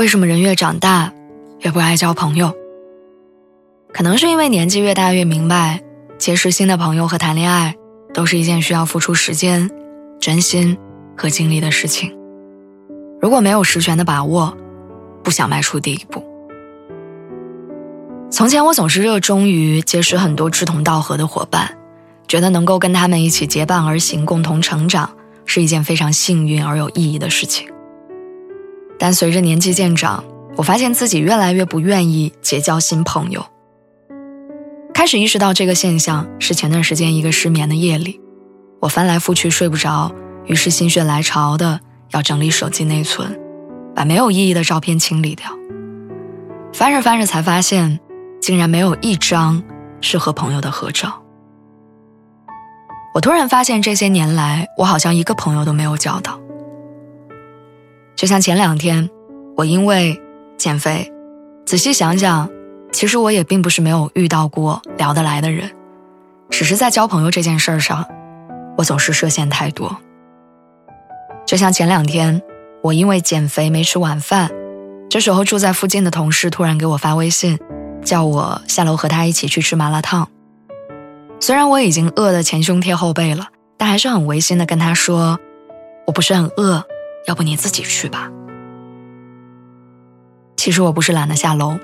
为什么人越长大，越不爱交朋友？可能是因为年纪越大越明白，结识新的朋友和谈恋爱，都是一件需要付出时间、真心和精力的事情。如果没有十全的把握，不想迈出第一步。从前我总是热衷于结识很多志同道合的伙伴，觉得能够跟他们一起结伴而行，共同成长，是一件非常幸运而有意义的事情。但随着年纪渐长，我发现自己越来越不愿意结交新朋友。开始意识到这个现象是前段时间一个失眠的夜里，我翻来覆去睡不着，于是心血来潮的要整理手机内存，把没有意义的照片清理掉。翻着翻着才发现，竟然没有一张是和朋友的合照。我突然发现，这些年来我好像一个朋友都没有交到。就像前两天，我因为减肥，仔细想想，其实我也并不是没有遇到过聊得来的人，只是在交朋友这件事上，我总是设限太多。就像前两天，我因为减肥没吃晚饭，这时候住在附近的同事突然给我发微信，叫我下楼和他一起去吃麻辣烫。虽然我已经饿得前胸贴后背了，但还是很违心的跟他说，我不是很饿。要不你自己去吧。其实我不是懒得下楼，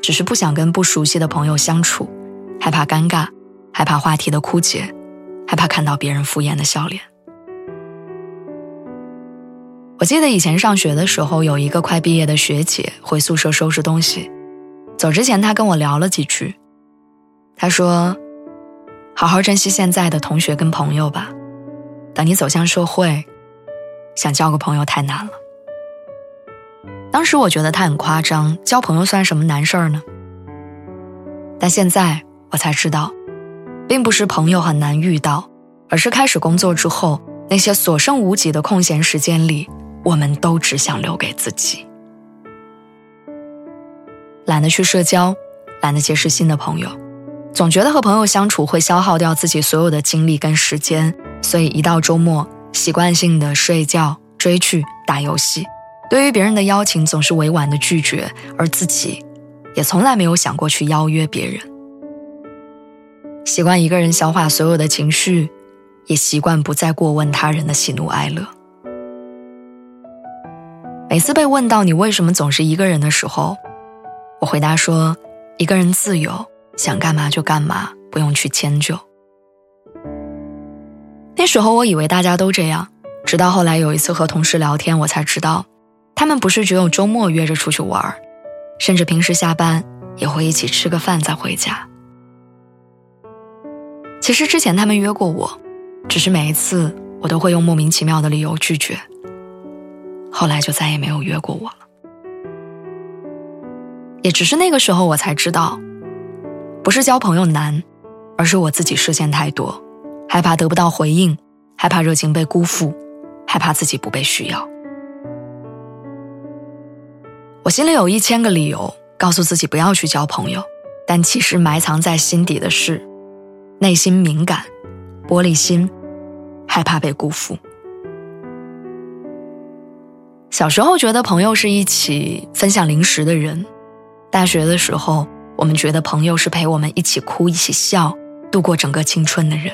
只是不想跟不熟悉的朋友相处，害怕尴尬，害怕话题的枯竭，害怕看到别人敷衍的笑脸。我记得以前上学的时候，有一个快毕业的学姐回宿舍收拾东西，走之前她跟我聊了几句。她说：“好好珍惜现在的同学跟朋友吧，等你走向社会。”想交个朋友太难了。当时我觉得他很夸张，交朋友算什么难事儿呢？但现在我才知道，并不是朋友很难遇到，而是开始工作之后，那些所剩无几的空闲时间里，我们都只想留给自己，懒得去社交，懒得结识新的朋友，总觉得和朋友相处会消耗掉自己所有的精力跟时间，所以一到周末。习惯性的睡觉、追剧、打游戏，对于别人的邀请总是委婉的拒绝，而自己也从来没有想过去邀约别人。习惯一个人消化所有的情绪，也习惯不再过问他人的喜怒哀乐。每次被问到你为什么总是一个人的时候，我回答说：一个人自由，想干嘛就干嘛，不用去迁就。那时候我以为大家都这样，直到后来有一次和同事聊天，我才知道，他们不是只有周末约着出去玩，甚至平时下班也会一起吃个饭再回家。其实之前他们约过我，只是每一次我都会用莫名其妙的理由拒绝。后来就再也没有约过我了。也只是那个时候我才知道，不是交朋友难，而是我自己设限太多。害怕得不到回应，害怕热情被辜负，害怕自己不被需要。我心里有一千个理由告诉自己不要去交朋友，但其实埋藏在心底的是，内心敏感、玻璃心，害怕被辜负。小时候觉得朋友是一起分享零食的人，大学的时候我们觉得朋友是陪我们一起哭、一起笑、度过整个青春的人。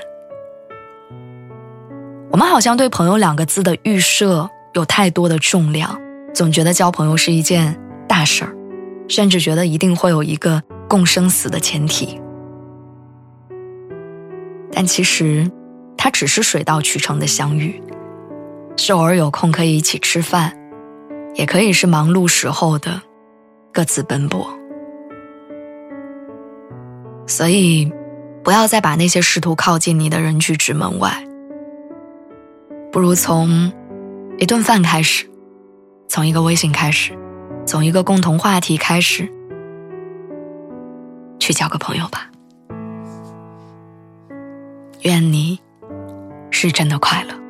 我们好像对“朋友”两个字的预设有太多的重量，总觉得交朋友是一件大事儿，甚至觉得一定会有一个共生死的前提。但其实，它只是水到渠成的相遇，是偶尔有空可以一起吃饭，也可以是忙碌时候的各自奔波。所以，不要再把那些试图靠近你的人拒之门外。不如从一顿饭开始，从一个微信开始，从一个共同话题开始，去交个朋友吧。愿你是真的快乐。